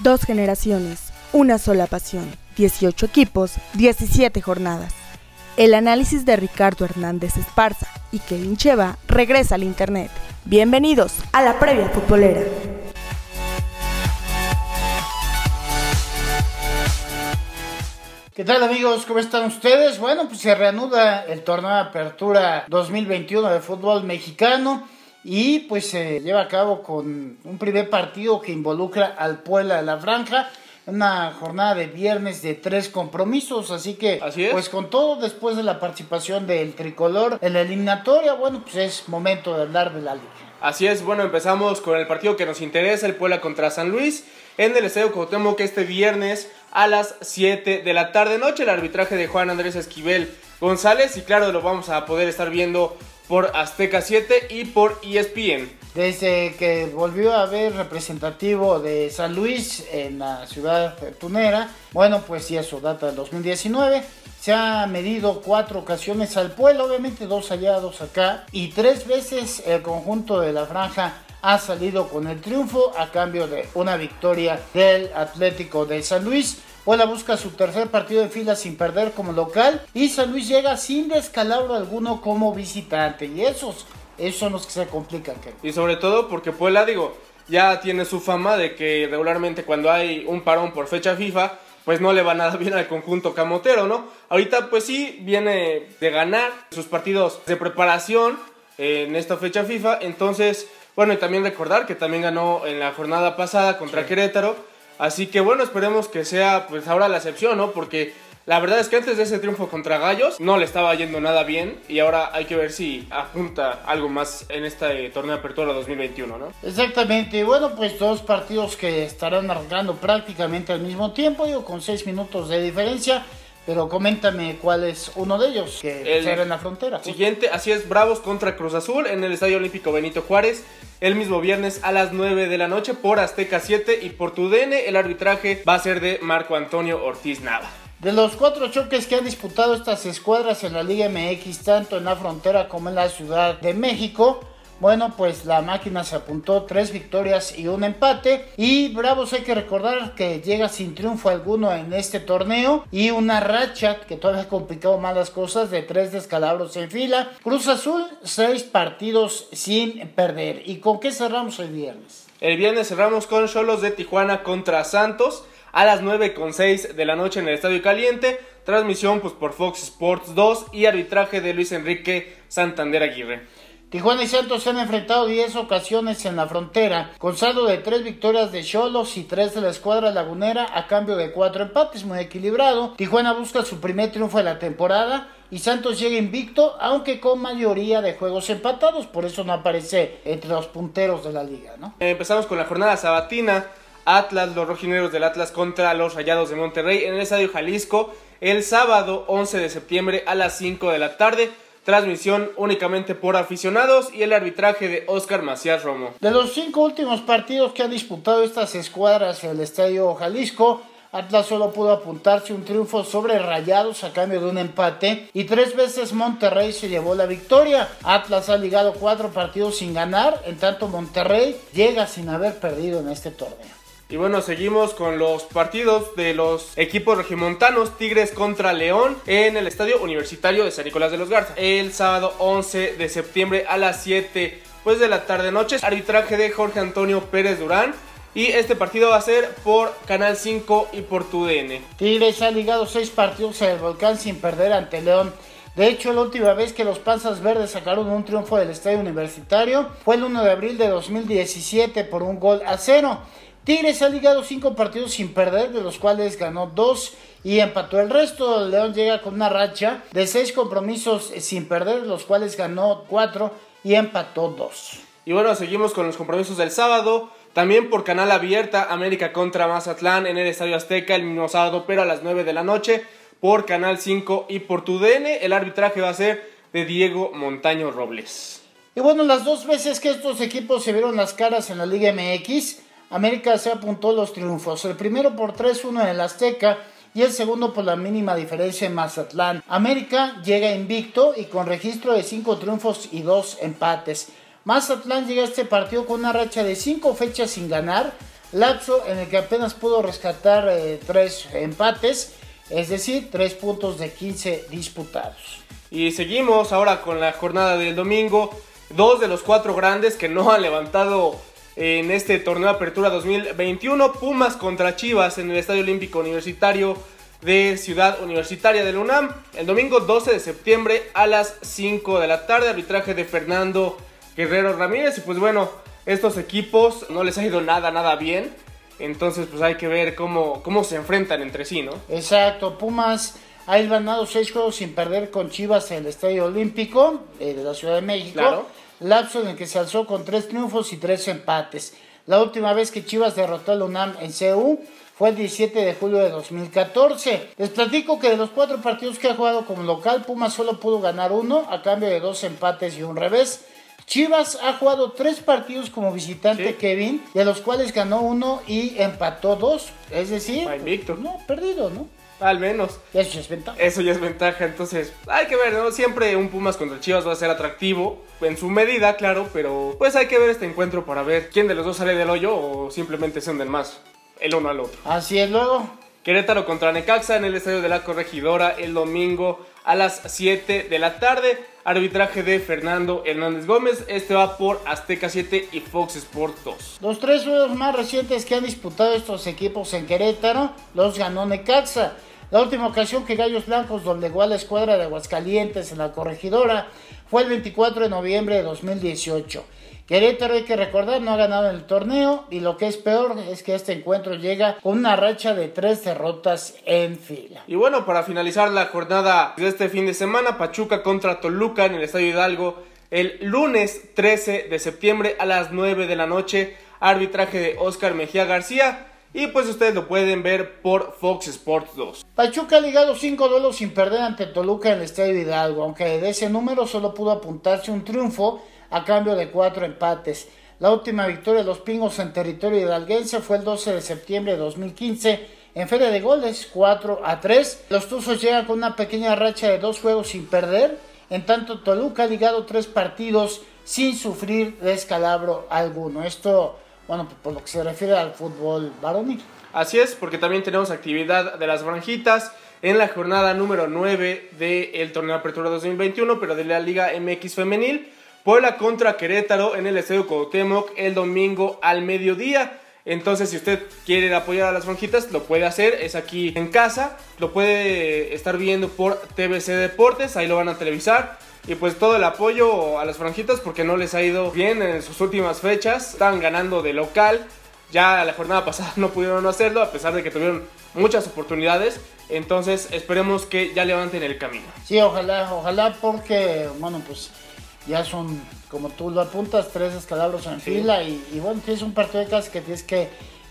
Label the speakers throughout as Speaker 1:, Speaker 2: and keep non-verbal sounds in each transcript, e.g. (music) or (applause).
Speaker 1: Dos generaciones, una sola pasión, 18 equipos, 17 jornadas. El análisis de Ricardo Hernández Esparza y Kevin Cheva regresa al Internet. Bienvenidos a la previa futbolera.
Speaker 2: ¿Qué tal amigos? ¿Cómo están ustedes? Bueno, pues se reanuda el torneo de apertura 2021 de fútbol mexicano y pues se lleva a cabo con un primer partido que involucra al Puebla de la Franja. Una jornada de viernes de tres compromisos, así que
Speaker 3: Así es.
Speaker 2: pues con todo después de la participación del tricolor en la eliminatoria, bueno, pues es momento de hablar de la liga.
Speaker 3: Así es, bueno, empezamos con el partido que nos interesa, el Puebla contra San Luis, en el Estadio Cuauhtémoc este viernes a las 7 de la tarde noche, el arbitraje de Juan Andrés Esquivel González, y claro, lo vamos a poder estar viendo por Azteca 7 y por ESPN.
Speaker 2: Desde que volvió a haber representativo de San Luis en la ciudad tunera, bueno, pues sí, eso data del 2019. Se ha medido cuatro ocasiones al pueblo, obviamente dos allá, acá, y tres veces el conjunto de la franja ha salido con el triunfo a cambio de una victoria del Atlético de San Luis. Puebla busca su tercer partido de fila sin perder como local y San Luis llega sin descalabro alguno como visitante. Y esos, esos son los que se complican.
Speaker 3: Y sobre todo porque Puebla, digo, ya tiene su fama de que regularmente cuando hay un parón por fecha FIFA, pues no le va nada (laughs) bien al conjunto camotero, ¿no? Ahorita pues sí viene de ganar sus partidos de preparación en esta fecha FIFA, entonces, bueno, y también recordar que también ganó en la jornada pasada contra Querétaro, así que bueno, esperemos que sea pues ahora la excepción, ¿no? Porque la verdad es que antes de ese triunfo contra Gallos no le estaba yendo nada bien y ahora hay que ver si apunta algo más en este torneo de apertura 2021, ¿no?
Speaker 2: Exactamente, bueno, pues dos partidos que estarán arrancando prácticamente al mismo tiempo, digo, con seis minutos de diferencia. Pero coméntame cuál es uno de ellos que
Speaker 3: El
Speaker 2: será en la frontera.
Speaker 3: Siguiente, así es, Bravos contra Cruz Azul en el Estadio Olímpico Benito Juárez. El mismo viernes a las 9 de la noche por Azteca 7 y por TUDN el arbitraje va a ser de Marco Antonio Ortiz Nava.
Speaker 2: De los cuatro choques que han disputado estas escuadras en la Liga MX, tanto en la frontera como en la Ciudad de México, bueno, pues la máquina se apuntó tres victorias y un empate. Y Bravos hay que recordar que llega sin triunfo alguno en este torneo. Y una racha que todavía ha complicado más las cosas de tres descalabros en fila. Cruz Azul, seis partidos sin perder. ¿Y con qué cerramos el viernes?
Speaker 3: El viernes cerramos con Cholos de Tijuana contra Santos a las 9.6 de la noche en el Estadio Caliente. Transmisión pues por Fox Sports 2 y arbitraje de Luis Enrique Santander Aguirre.
Speaker 2: Tijuana y Santos se han enfrentado 10 ocasiones en la frontera, con saldo de 3 victorias de Cholos y 3 de la escuadra lagunera a cambio de 4 empates, muy equilibrado. Tijuana busca su primer triunfo de la temporada y Santos llega invicto, aunque con mayoría de juegos empatados, por eso no aparece entre los punteros de la liga, ¿no?
Speaker 3: Eh, Empezamos con la jornada sabatina. Atlas, los rojineros del Atlas contra los Rayados de Monterrey en el Estadio Jalisco el sábado 11 de septiembre a las 5 de la tarde. Transmisión únicamente por aficionados y el arbitraje de Oscar Macías Romo.
Speaker 2: De los cinco últimos partidos que han disputado estas escuadras en el Estadio Jalisco, Atlas solo pudo apuntarse un triunfo sobre Rayados a cambio de un empate y tres veces Monterrey se llevó la victoria. Atlas ha ligado cuatro partidos sin ganar, en tanto Monterrey llega sin haber perdido en este torneo.
Speaker 3: Y bueno, seguimos con los partidos de los equipos regimontanos, Tigres contra León, en el Estadio Universitario de San Nicolás de los Garza. El sábado 11 de septiembre a las 7 pues, de la tarde-noche. Arbitraje de Jorge Antonio Pérez Durán. Y este partido va a ser por Canal 5 y por TUDN.
Speaker 2: Tigres ha ligado seis partidos en el Volcán sin perder ante León. De hecho, la última vez que los Panzas Verdes sacaron un triunfo del Estadio Universitario fue el 1 de abril de 2017 por un gol a cero. Tigres ha ligado cinco partidos sin perder, de los cuales ganó dos y empató el resto. León llega con una racha de seis compromisos sin perder, de los cuales ganó cuatro y empató dos.
Speaker 3: Y bueno, seguimos con los compromisos del sábado. También por canal abierta, América contra Mazatlán en el Estadio Azteca el mismo sábado, pero a las 9 de la noche. Por Canal 5 y por TUDN, el arbitraje va a ser de Diego Montaño Robles.
Speaker 2: Y bueno, las dos veces que estos equipos se vieron las caras en la Liga MX, América se apuntó los triunfos. El primero por 3-1 en el Azteca y el segundo por la mínima diferencia en Mazatlán. América llega invicto y con registro de 5 triunfos y 2 empates. Mazatlán llega a este partido con una racha de 5 fechas sin ganar, lapso en el que apenas pudo rescatar eh, tres empates, es decir, tres puntos de 15 disputados.
Speaker 3: Y seguimos ahora con la jornada del domingo. Dos de los cuatro grandes que no han levantado en este torneo de Apertura 2021. Pumas contra Chivas en el Estadio Olímpico Universitario de Ciudad Universitaria del UNAM. El domingo 12 de septiembre a las 5 de la tarde. Arbitraje de Fernando Guerrero Ramírez. Y pues bueno, estos equipos no les ha ido nada, nada bien. Entonces pues hay que ver cómo, cómo se enfrentan entre sí, ¿no?
Speaker 2: Exacto, Pumas ha ganado seis juegos sin perder con Chivas en el Estadio Olímpico eh, de la Ciudad de México.
Speaker 3: Claro.
Speaker 2: Lapso en el que se alzó con tres triunfos y tres empates. La última vez que Chivas derrotó al UNAM en CU fue el 17 de julio de 2014. Les platico que de los cuatro partidos que ha jugado como local, Pumas solo pudo ganar uno a cambio de dos empates y un revés. Chivas ha jugado tres partidos como visitante,
Speaker 3: Sí.
Speaker 2: Kevin, de los cuales ganó uno y empató dos. Es decir,
Speaker 3: invicto.
Speaker 2: no, perdido, ¿no?
Speaker 3: Al menos.
Speaker 2: Eso es ventaja.
Speaker 3: Eso ya es ventaja, entonces hay que ver, ¿no? Siempre un Pumas contra Chivas va a ser atractivo, en su medida, claro, pero pues hay que ver este encuentro para ver quién de los dos sale del hoyo o simplemente se hunden más el uno al otro.
Speaker 2: Así es, luego.
Speaker 3: Querétaro contra Necaxa en el estadio de la Corregidora el domingo a las 7 de la tarde. Arbitraje de Fernando Hernández Gómez. Este va por Azteca 7 y Fox Sports 2.
Speaker 2: Los tres juegos más recientes que han disputado estos equipos en Querétaro los ganó Necaxa. La última ocasión que Gallos Blancos doblegó a la escuadra de Aguascalientes en la corregidora fue el 24 de noviembre de 2018. Querétaro, hay que recordar, no ha ganado en el torneo y lo que es peor es que este encuentro llega con una racha de tres derrotas en fila.
Speaker 3: Y bueno, para finalizar la jornada de este fin de semana, Pachuca contra Toluca en el Estadio Hidalgo el lunes 13 de septiembre a las 9 de la noche. Arbitraje de Oscar Mejía García. Y pues ustedes lo pueden ver por Fox Sports 2.
Speaker 2: Pachuca ha ligado cinco duelos sin perder ante Toluca en el Estadio Hidalgo, aunque de ese número solo pudo apuntarse un triunfo a cambio de cuatro empates. La última victoria de los Pingos en territorio hidalguense fue el 12 de septiembre de 2015 en Feria de Goles, 4 a 3. Los Tuzos llegan con una pequeña racha de dos juegos sin perder, en tanto Toluca ha ligado tres partidos sin sufrir descalabro alguno. Esto, bueno, por lo que se refiere al fútbol varonil.
Speaker 3: Así es, porque también tenemos actividad de las franjitas en la jornada número 9 del torneo Apertura 2021, pero de la Liga MX Femenil. Puebla contra Querétaro en el Estadio Cuauhtémoc el domingo al mediodía. Entonces, si usted quiere apoyar a las franjitas, lo puede hacer. Es aquí en casa. Lo puede estar viendo por TBC Deportes. Ahí lo van a televisar. Y pues todo el apoyo a las franjitas porque no les ha ido bien en sus últimas fechas. Estaban ganando de local. Ya la jornada (laughs) pasada no pudieron hacerlo a pesar de que tuvieron muchas oportunidades. Entonces esperemos que ya levanten el camino.
Speaker 2: Sí, ojalá, ojalá porque, bueno, pues ya son, como tú lo apuntas, tres escalabros en
Speaker 3: Sí.
Speaker 2: fila y, y, bueno, tienes un partido de casa que tienes que,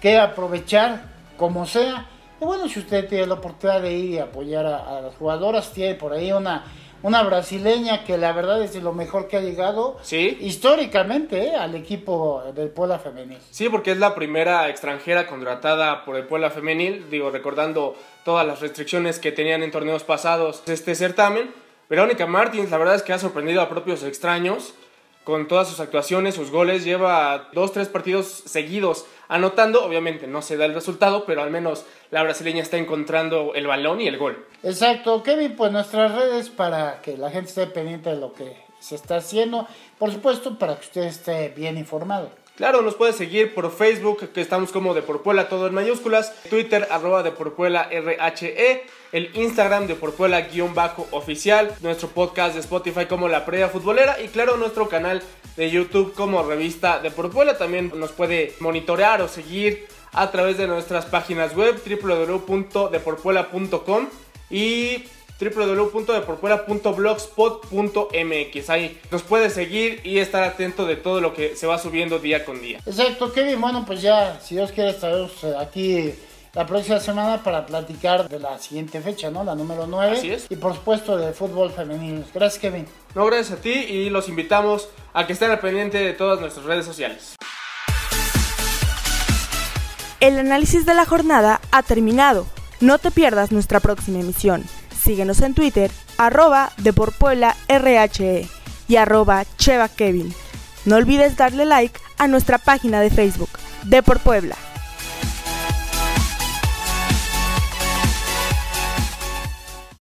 Speaker 2: que aprovechar como sea. Y bueno, si usted tiene la oportunidad de ir y apoyar a, a las jugadoras, tiene por ahí una, una brasileña que la verdad es de lo mejor que ha llegado
Speaker 3: Sí.
Speaker 2: históricamente eh, al equipo del Puebla Femenil.
Speaker 3: Sí, porque es la primera extranjera contratada por el Puebla Femenil, digo, recordando todas las restricciones que tenían en torneos pasados este certamen. Verónica Martins, la verdad es que ha sorprendido a propios extraños con todas sus actuaciones, sus goles, lleva dos, tres partidos seguidos anotando, obviamente no se da el resultado, pero al menos la brasileña está encontrando el balón y el gol.
Speaker 2: Exacto, Kevin, pues nuestras redes para que la gente esté pendiente de lo que se está haciendo, por supuesto para que usted esté bien informado.
Speaker 3: Claro, nos puede seguir por Facebook, que estamos como de por Puebla, todo en mayúsculas, Twitter, arroba de por Puebla RHE, el Instagram de por Puebla guion bajo oficial, nuestro podcast de Spotify como La Previa Futbolera y claro, nuestro canal de YouTube como Revista de por Puebla. También nos puede monitorear o seguir a través de nuestras páginas web www.deporpuela.com y www.deporpuela.blogspot.mx. Ahí nos puede seguir y estar atento de todo lo que se va subiendo día con día.
Speaker 2: Exacto, Kevin. Bueno, pues ya, si Dios quiere, estaremos eh, aquí la próxima semana para platicar de la siguiente fecha, ¿no? La número 9.
Speaker 3: Así es.
Speaker 2: Y por supuesto de fútbol femenino. Gracias, Kevin.
Speaker 3: No, gracias a ti y los invitamos a que estén al pendiente de todas nuestras redes sociales.
Speaker 1: El análisis de la jornada ha terminado. No te pierdas nuestra próxima emisión. Síguenos en Twitter, arroba de por Puebla RHE y arroba Cheva Kevin. No olvides darle like a nuestra página de Facebook, de por Puebla.